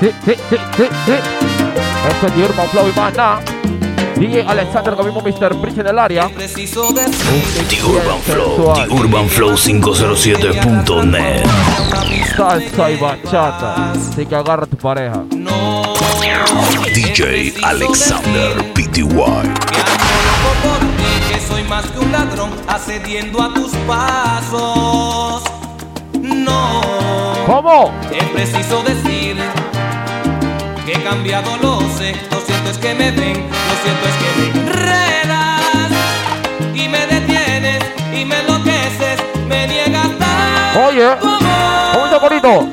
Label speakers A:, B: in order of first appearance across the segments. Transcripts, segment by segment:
A: sí, sí, sí, sí, sí. Esto es The Urban Flow y más nada. DJ Alexander, lo mismo Mr. Bridge en el área.
B: Preciso decir
C: The Urban Flow, The Urban Flow 507.net.
A: Salsa y bachata. Así que agarra a tu pareja.
B: no.
C: DJ Alexander PTY.
B: Que ando loco por ti, que soy más que un ladrón asediendo a tus pasos. No.
A: ¿Cómo?
B: Es preciso decir que he cambiado, lo sé. Lo cierto es que me ven, lo cierto es que me enredas y me detienes y me enloqueces, me niegas tanto
A: Oye, ¿cómo está bonito?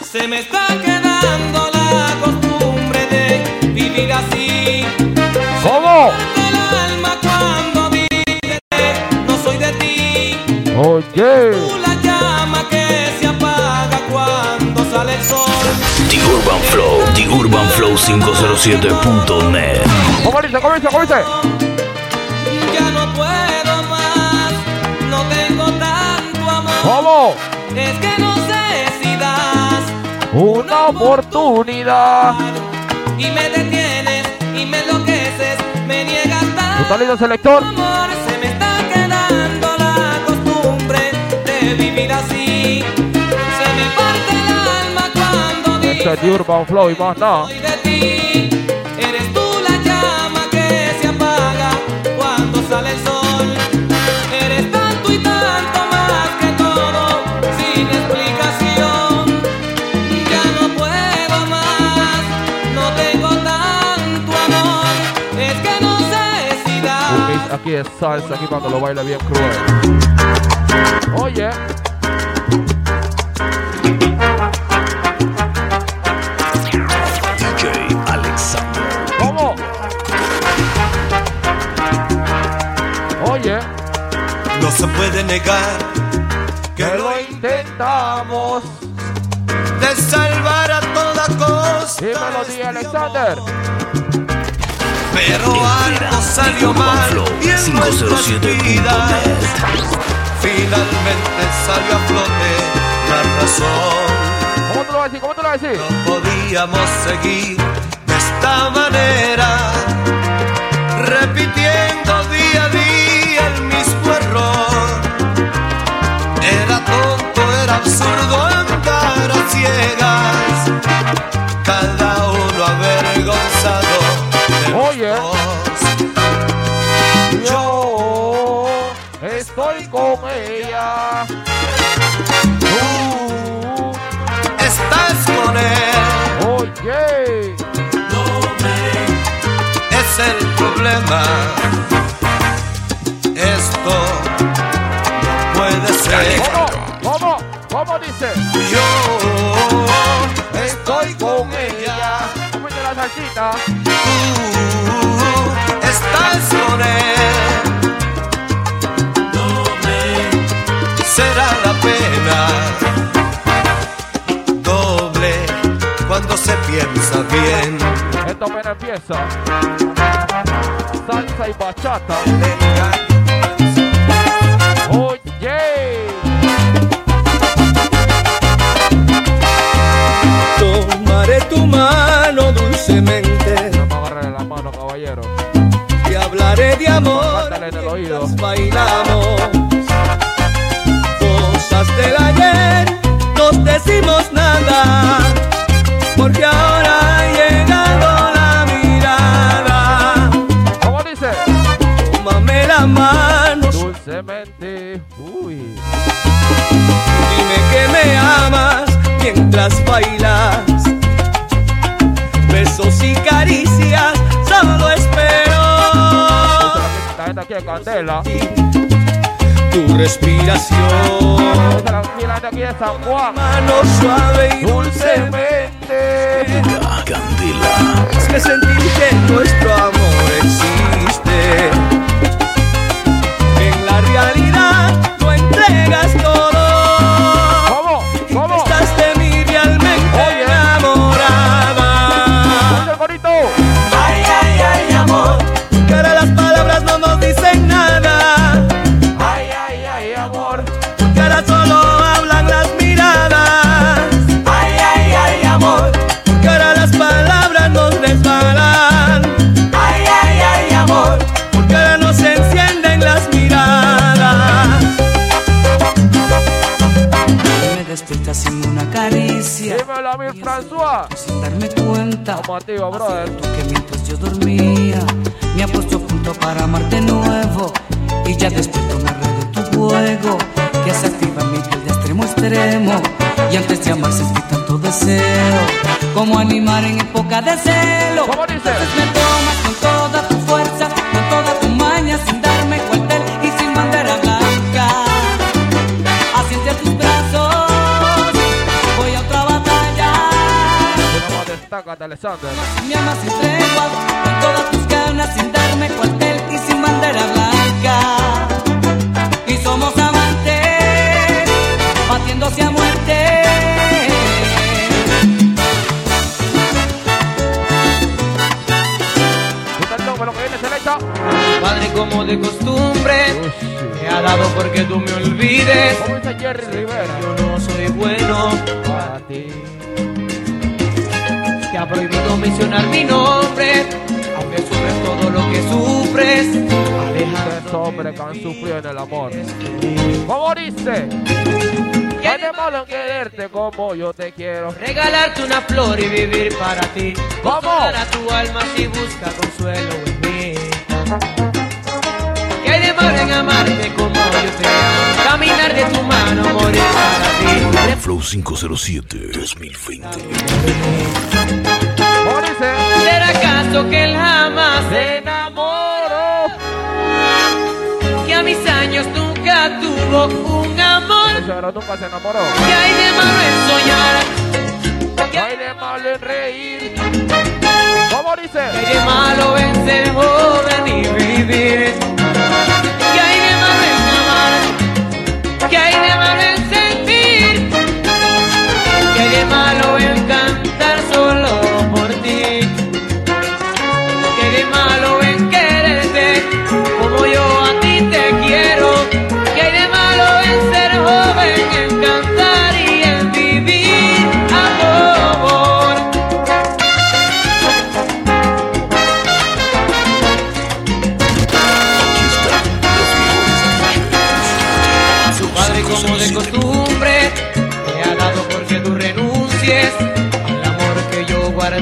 B: Se me está quedando la costumbre de vivir así.
A: ¿Cómo?
B: El alma cuando dice no soy de ti.
A: Oye.
B: El sol.
C: The Urban Flow, The Urban Flow 507.net.
A: ¿Cómo dice? ¿Cómo dice? ¿Cómo dice?
B: Ya no puedo más, no tengo tanto amor.
A: ¿Cómo?
B: Es que no sé si das
A: Una oportunidad.
B: y me detienes y me enloqueces, me niegas
A: ¿Tú
B: tanto
A: estás listo, selector?
B: amor. Se me está quedando la costumbre de vivir así. Cuando dices
A: es The Urban Flow y más nada.
B: Eres tú la llama que se apaga cuando sale el sol. Eres tanto y tanto más que todo, sin explicación. Ya no puedo más, no tengo tanto amor. Es que no sé si
A: Un mix aquí es salsa, aquí cuando lo baila bien cruel. Oye.
D: Se puede negar que
A: que
D: lo
A: intentamos.
D: de salvar a toda costa.
A: Dímelo, DJ Alexander.
D: Pero algo salió mal y en nuestras
C: 507.net.
D: vidas finalmente salió a flote la razón.
A: ¿Cómo tú lo vas a decir? ¿Cómo tú lo vas a decir?
D: No podíamos seguir de esta manera, repitiendo día a día absurdo andar a ciegas, cada uno avergonzado de
A: Oye. Yo estoy con ella. Tú,
D: Estás con él,
A: oye.
D: es el problema.
A: ¿Cómo? ¿Cómo dice?
D: Yo
A: Estoy con ella. ¿Cómo la salsita?
D: Tú estás con él. Será la pena doble cuando se piensa bien.
A: Esto apenas empieza. Salsa y bachata. Oye.
E: Tomaré tu mano dulcemente
A: Vamos a la mano, caballero.
E: y hablaré de amor
A: en el oído.
E: mientras bailamos. Cosas del ayer, nos decimos
A: De Candela.
E: tu respiración.
A: La gente aquí de San Juan.
E: Mano suave y dulce.
A: Dulcemente.
C: La Candela.
E: Es que sentir que nuestro amor existe. En la realidad lo entregas todo.
A: Activo, brother.
E: Que mientras yo dormía, me ha puesto a punto para amarte nuevo. Y ya despierto me de tu juego, que se activa mi piel de extremo a extremo. Y antes de amar sentí tanto deseo, como animar en época de celo.
A: ¿Cómo dice? Destaca, Alexander.
E: Me amas sin tregua, con todas tus ganas, sin darme cuartel y sin bandera blanca. Y somos amantes, batiéndose a muerte.
B: Padre como de costumbre, me ha dado porque tú me olvides. Yo no soy bueno,
A: Para ti.
B: Te ha prohibido mencionar mi nombre, aunque sufres todo lo que sufres.
A: Tres hombres que han sufrido en el amor. ¿Cómo dice? ¿Qué hay de malo en quererte como yo te quiero?
B: regalarte una flor y vivir para ti.
A: ¿Cómo?
B: A tu alma si busca consuelo en mí. En amarte como yo te amo? Caminar de tu mano, morir para ti.
C: Flow 507 2020.
A: ¿Cómo dice?
B: ¿Será acaso que él jamás se
A: enamoró.
B: que a mis años nunca tuvo un amor?
A: Pero nunca se enamoró.
B: ¿Qué hay de malo en soñar?
A: ¿Qué hay de malo en reír? ¿Cómo dice?
B: ¿Qué hay de malo en ser joven y vivir? ¿Qué hay de malo en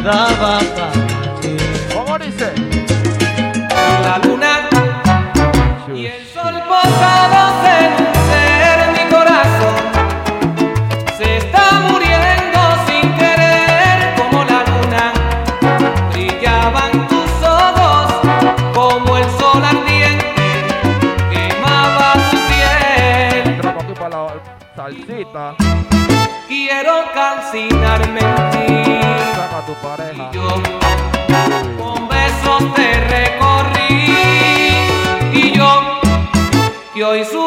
B: yo hoy sufro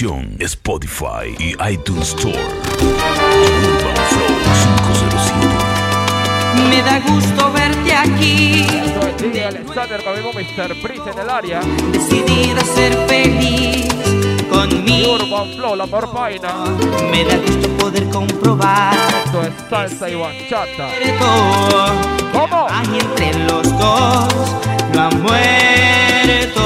C: aplicación Spotify y iTunes Store. Urban Flow 507.
E: Me da gusto verte aquí.
A: Esto es DJ Alexander, con mismo Mr. Breeze en el área.
E: Decidida a ser feliz
A: Y
E: conmigo.
A: Urban Flow, la mejor vaina.
E: Me da gusto poder comprobar
A: Esto es salsa y bachata.
E: todo.
A: ¿Cómo?
E: Hay entre los dos no ha muerto.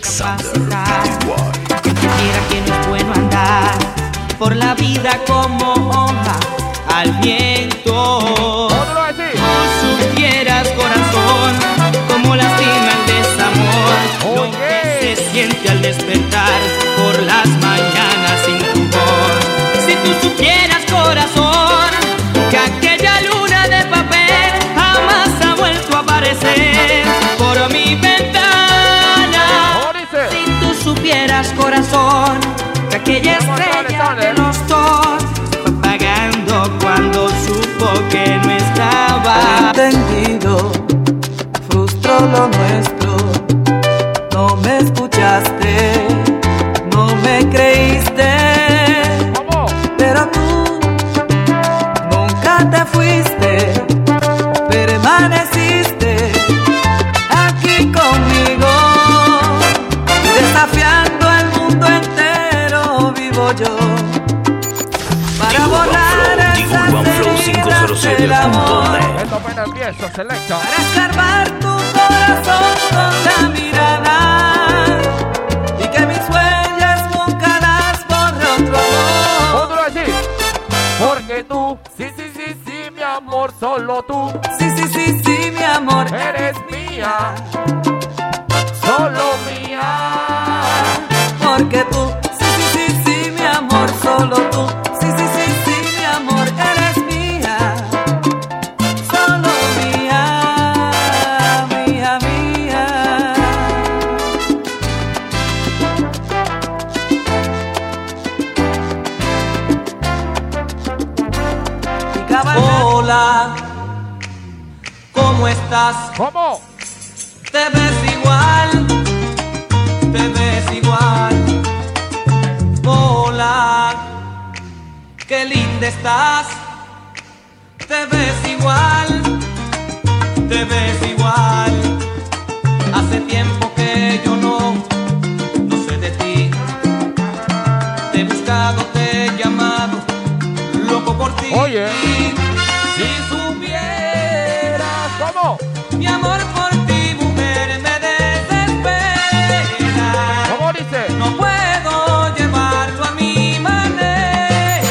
E: capacidad.
C: Cualquiera
E: que no es bueno andar por la vida como hoja al viento. Tú supieras, corazón, cómo lastima el
C: desamor.
E: Lo que se
C: siente
A: al despertar por las
E: mañanas sin tu voz. Si tú supieras, corazón, que aquella luna
A: de papel jamás ha vuelto a aparecer por mi
B: ventana supieras, corazón, que aquella estrella Besos, selecto.
A: Oye.
B: Si supieras
A: cómo
B: mi amor por ti, mujer, me desespera.
A: ¿Cómo dice?
B: No puedo llevarlo a mi manera.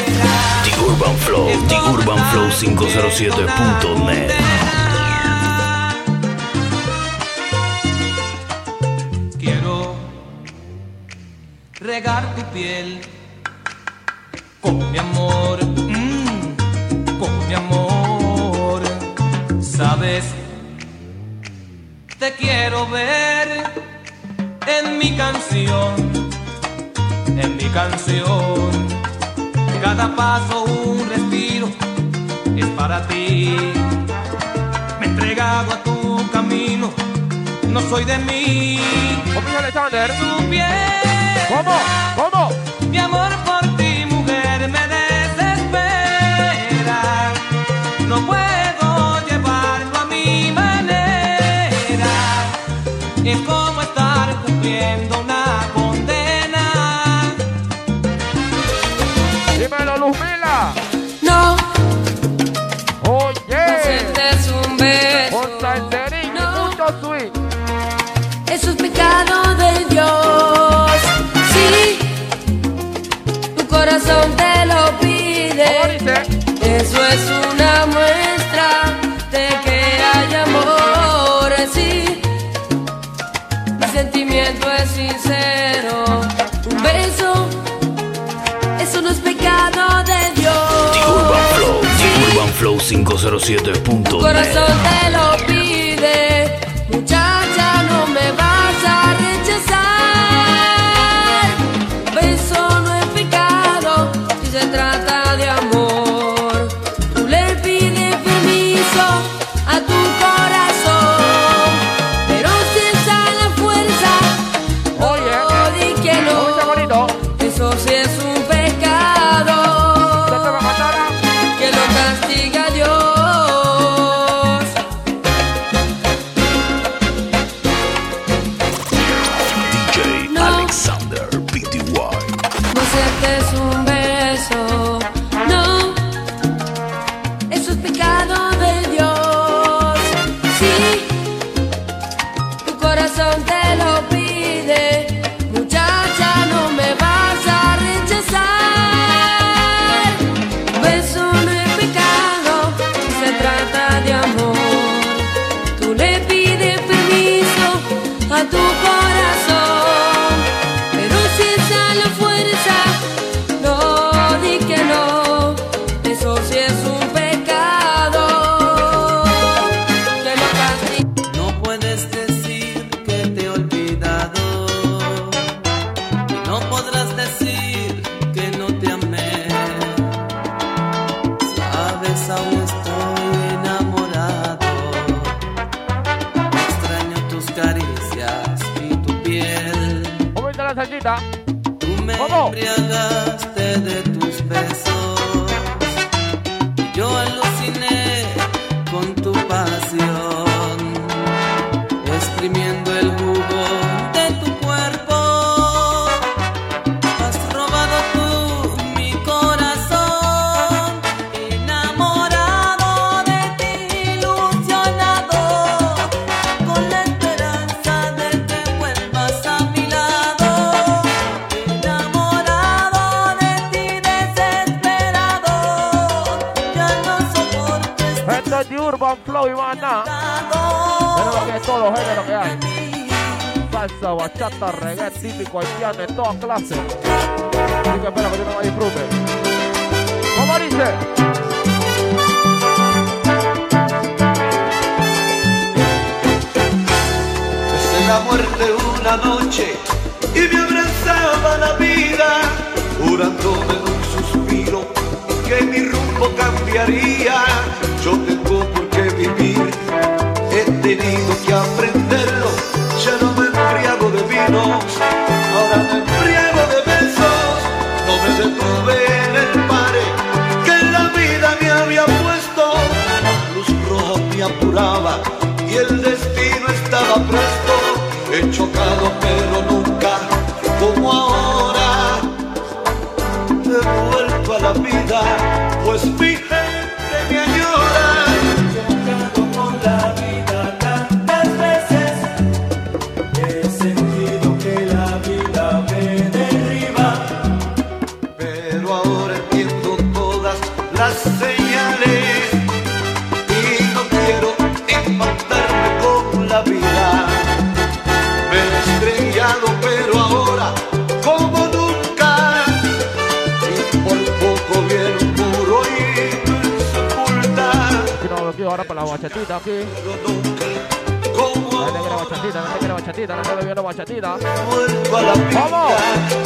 C: The Urban Flow, The Urban Flow 507.net.
B: Quiero regar tu piel con mi amor. sabes, te quiero ver en mi canción, en mi canción. Cada paso, un respiro es para ti. Me he entregado a tu camino, no soy de mí.
A: ¿Cómo? ¿Cómo?
B: Mi amor por es como estar cumpliendo una condena.
A: Dímelo, Luzmila.
F: No.
A: Oye.
F: No un beso. No.
A: Mucho sweet.
F: Eso es pecado de Dios. Sí. Tu corazón te lo pide. Eso es un
C: 507.
F: Tu corazón te lo pide, muchacha, no me vas a rechazar.
A: canción. Bachata, reggae, típico haitiano, en todas clases. Así que espero que tú no me disfrutes. ¿Cómo dice?
D: Besé la muerte una noche y me abrazaba la vida, jurándome en un suspiro que mi rumbo cambiaría. Yo tengo por qué vivir, he tenido que aprenderlo. Ahora me embriago de besos. No me detuve en el pare que la vida me había puesto. La luz roja me apuraba y el destino estaba presto. He chocado pero nunca como ahora. He vuelto a la vida, pues mi
A: bachatita aquí. La negra bachatita, la negra bachatita, la negra bachatita.
D: vuelvo a la vida.
A: ¿Cómo?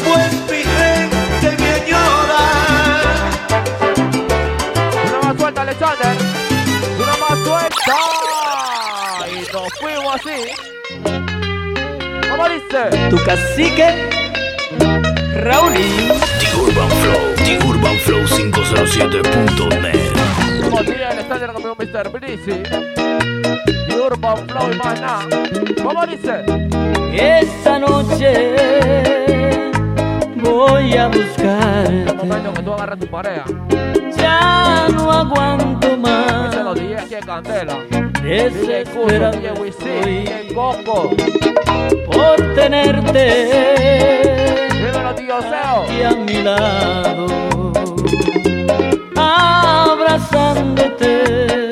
D: Pues mi gente me añora.
A: Una más suelta, Alexander. Una más suelta. Y nos fuimos así. ¿Cómo dice?
G: Tu cacique, Raulín.
H: The Urban Flow, The Urban Flow 507.net.
A: Como día Alexander campeón Mr. Breezy. Y Urban Flow y más nada. ¿Cómo dice?
G: Esta noche voy a
A: El
G: buscarte.
A: momento que tú agarras tu pareja.
G: Ya no aguanto
A: Dice
G: más.
A: los DJ aquí en Candela. DJ Wisin, DJ Coco.
G: por tenerte
A: Dímelo, tío Seo.
G: aquí a mi lado, abrazándote.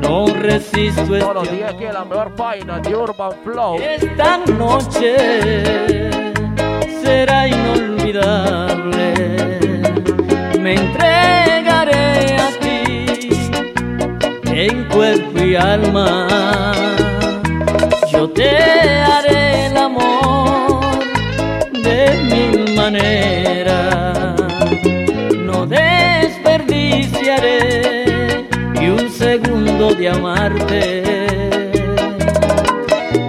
G: No resisto
A: Todos los
G: este
A: días aquí en la mejor página de Urban Flow.
G: Esta noche será inolvidable. Me entregaré a ti en cuerpo y alma. De amarte.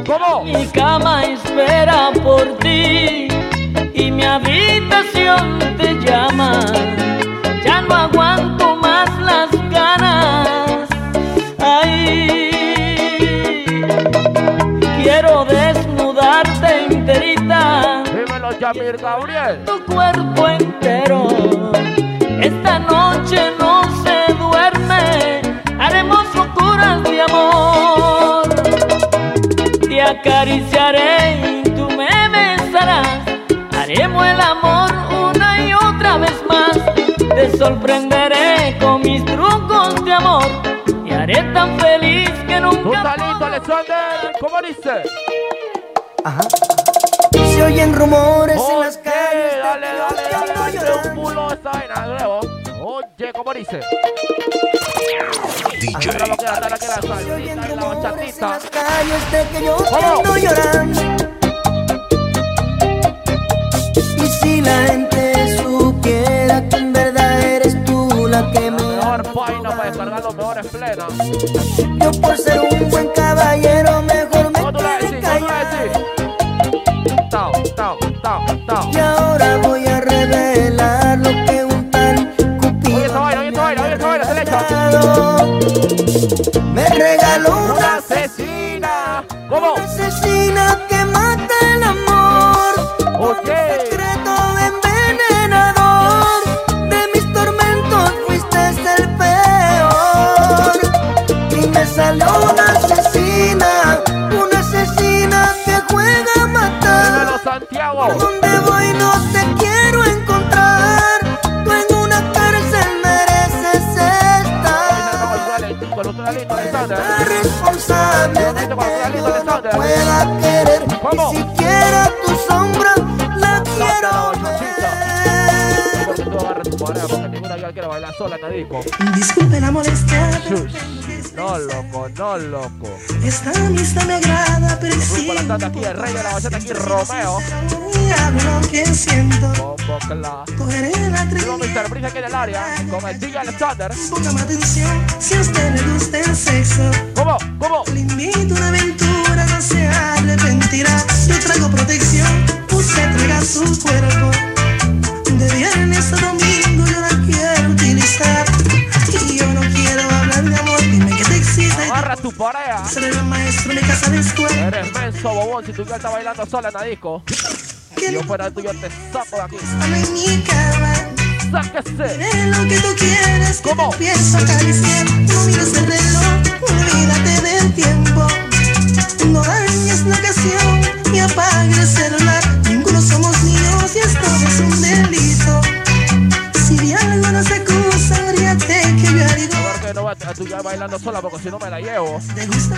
A: ¿Cómo?
G: Mi cama espera por ti y mi habitación te llama. Ya no aguanto más las ganas. Ay, quiero desnudarte enterita,
A: Dímelo, Yamir Gabriel.
G: tu cuerpo entero. Esta noche no amor. Te acariciaré y tú me besarás. Haremos el amor una y otra vez más. Te sorprenderé con mis trucos de amor. Y haré tan feliz que
A: ¿Tú
G: nunca.
A: estás listo, Alexander? ¿Cómo dice?
I: Se oyen rumores en las
A: Oye,
I: calles.
A: dale, dale, dale,
I: ando
A: dale, un pulo esta vaina de nuevo. Oye, ¿cómo dice?
H: DJ
A: Ahora lo que da, dale que la
I: Se oyen
A: salsita y la
I: rumores en las calles de que yo
A: ¿Cómo?
I: ando llorando. Y si la gente supiera que en verdad eres tú la que
A: La
I: me
A: mejor página para descargar los mejores plenas.
I: Yo por ser un buen caballero
A: Santiago.
I: Por donde voy no te quiero encontrar. Tú en una cárcel mereces estar. la responsable de que yo no pueda querer. Ni siquiera tu sombra la quiero ver.
J: Disculpe la molestia.
A: No, loco, no, loco.
J: Esta amistad me agrada, pero
A: la tanda aquí, el rey de la bachata aquí, Romeo.
J: Hablo lo que siento.
A: Bombo Cla.
J: Cogeré la
A: Tengo
J: trinidad.
A: Mr. Aquí en el área con el DJ Alexander.
J: Póngame atención si a usted le gusta el sexo.
A: ¿Cómo? ¿Cómo?
J: Le invito a una aventura, no se arrepentirá. Yo traigo protección, usted traiga su cuerpo. Maestro de mi casa de escuela.
A: Eres menso, bobón, si tu girl está bailando sola en la disco. Si yo fuera tuyo, te saco de aquí. Sáquese.
J: Lo que tú quieres,
A: ¿Cómo?
J: a acariciar. No mires el reloj,
A: bailando sola porque si no me la llevo.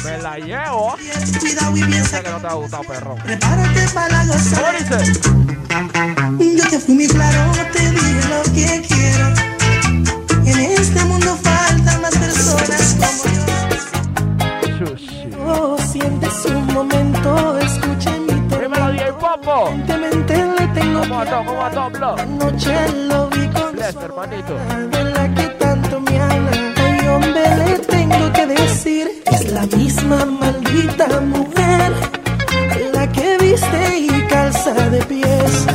A: Me la llevo.
J: Cuidado y
A: Sé
J: piensa
A: que no te ha gustado, perro.
J: Prepárate para la
A: ¿Cómo
J: gozada.
A: dice?
J: Yo te fui muy claro, te dije lo que quiero. En este mundo faltan más personas como yo.
A: Shush.
J: Oh, sientes un momento, escuche mi tono.
A: Dímelo, DJ Popo.
J: Evidentemente le tengo
A: ¿Cómo a todo? ¿Cómo a bro?
J: Anoche lo vi con
A: Bless, hermanito.
J: de la que. Ay, hombre, le tengo que decir, es la misma maldita mujer, la que viste y calza de pies,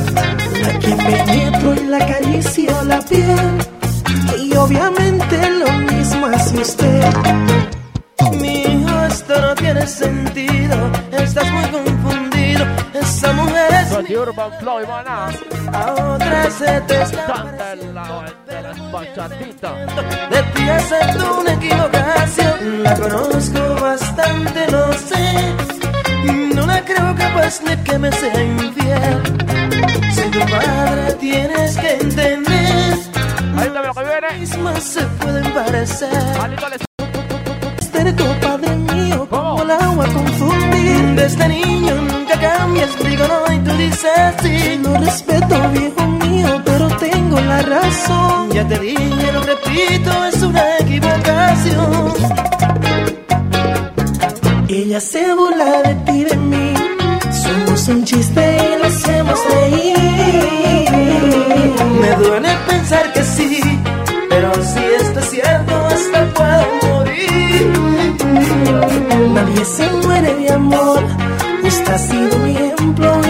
J: la que penetro y la acaricio la piel, y obviamente lo mismo hace usted.
A: Urban Flow maná.
J: a otra se te
A: la de las bachatitas.
J: De ti acepto una equivocación La conozco bastante, lo sé No la creo capaz de que me sea infiel Soy tu padre, tienes que entender
A: Ahí lo que viene.
J: Mismas se pueden parecer Ser tu padre mío como el agua Desde niño nunca cambias, digo no y tú dices sí Lo respeto viejo mío, pero tengo la razón Ya te dije, lo repito, es una equivocación. Ella se burla de ti, de mí. Somos un chiste y lo hacemos reír. Me duele pensar que sí Se muere de amor. Usted ha sido mi ejemplo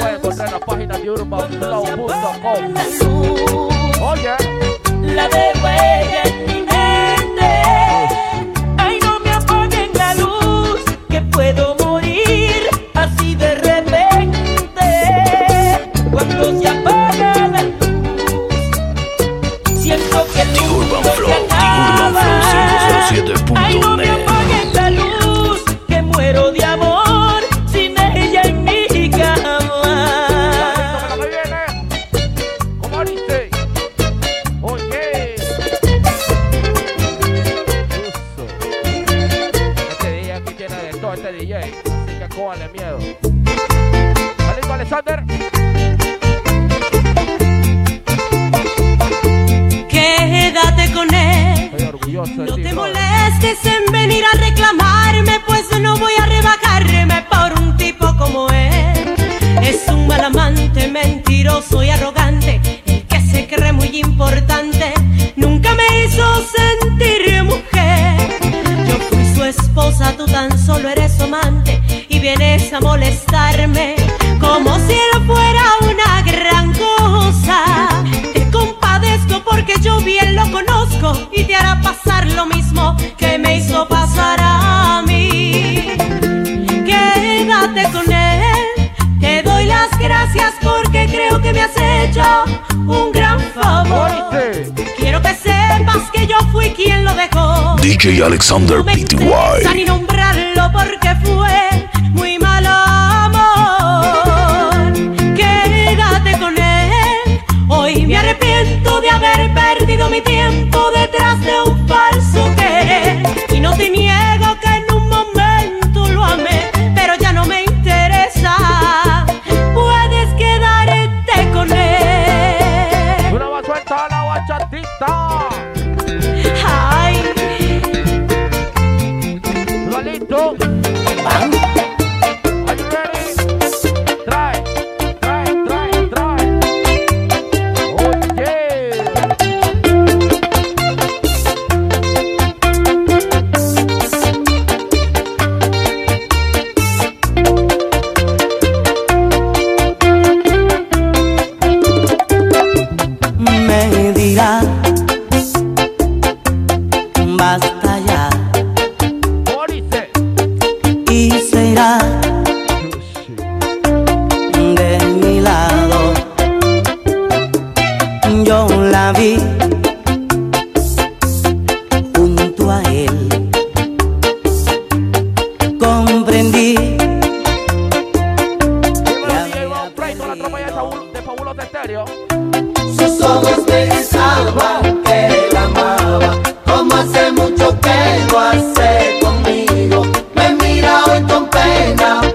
A: Pueden encontrar en la página de urbanflow.com. Oye,
H: la de huella
K: a molestarme como si no fuera una gran cosa. Te compadezco porque yo bien lo conozco y te hará pasar lo mismo que me hizo pasar a mí. Quédate con él, te doy las gracias porque creo que me has hecho un gran favor. Quiero que sepas que yo fui quien lo dejó.
H: DJ Alexander
K: no me mi tiempo detrás de un con
L: pena.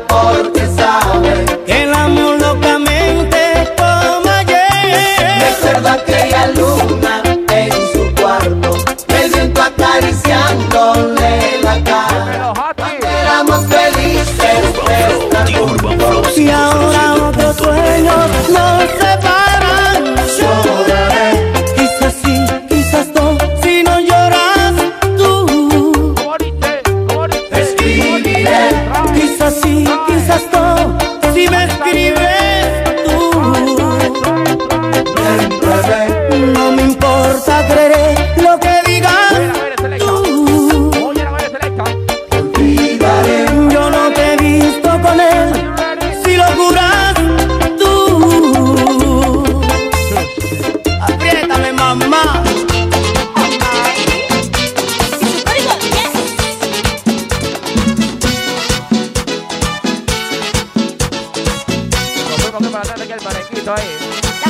L: La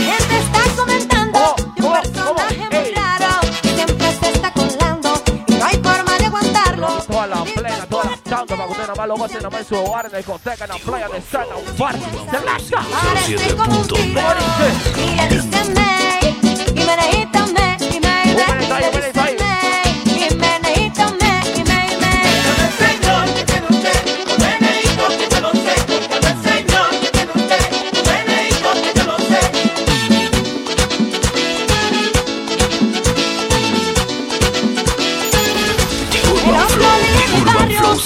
K: gente está comentando un personaje raro siempre se está colando y no hay forma de aguantarlo.
A: Toda la toda la para usted en su hogar, en la discoteca, en la playa de un.
K: Y y me y me y
J: me.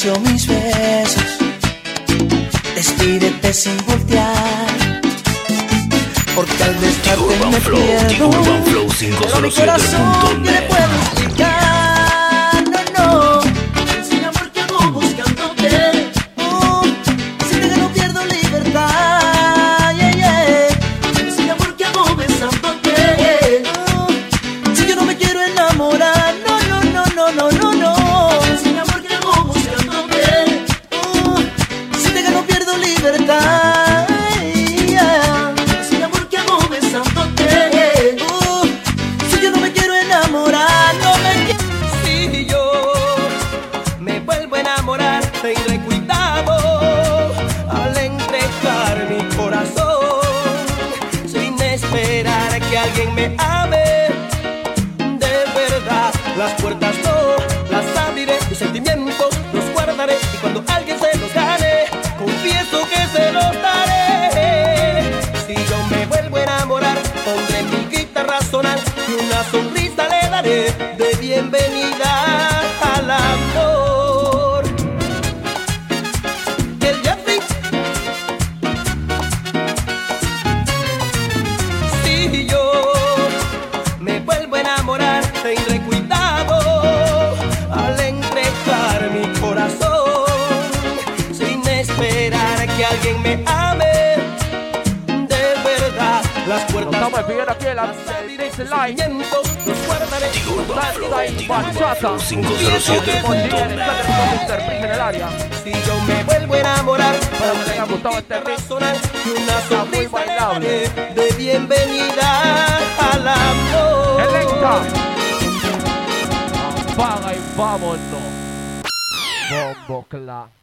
J: silencio mis besos. Despídete sin voltear. Porque al
C: desparte
J: me
C: flow,
J: pierdo.
C: Urban Flow 507.net
J: casa. 507. Si yo me
B: vuelvo a enamorar, para que
A: haya gustado este
B: personal, Y una sonrisa de bienvenida al amor.
A: Electa. Paga y vámonos. Bombo clap.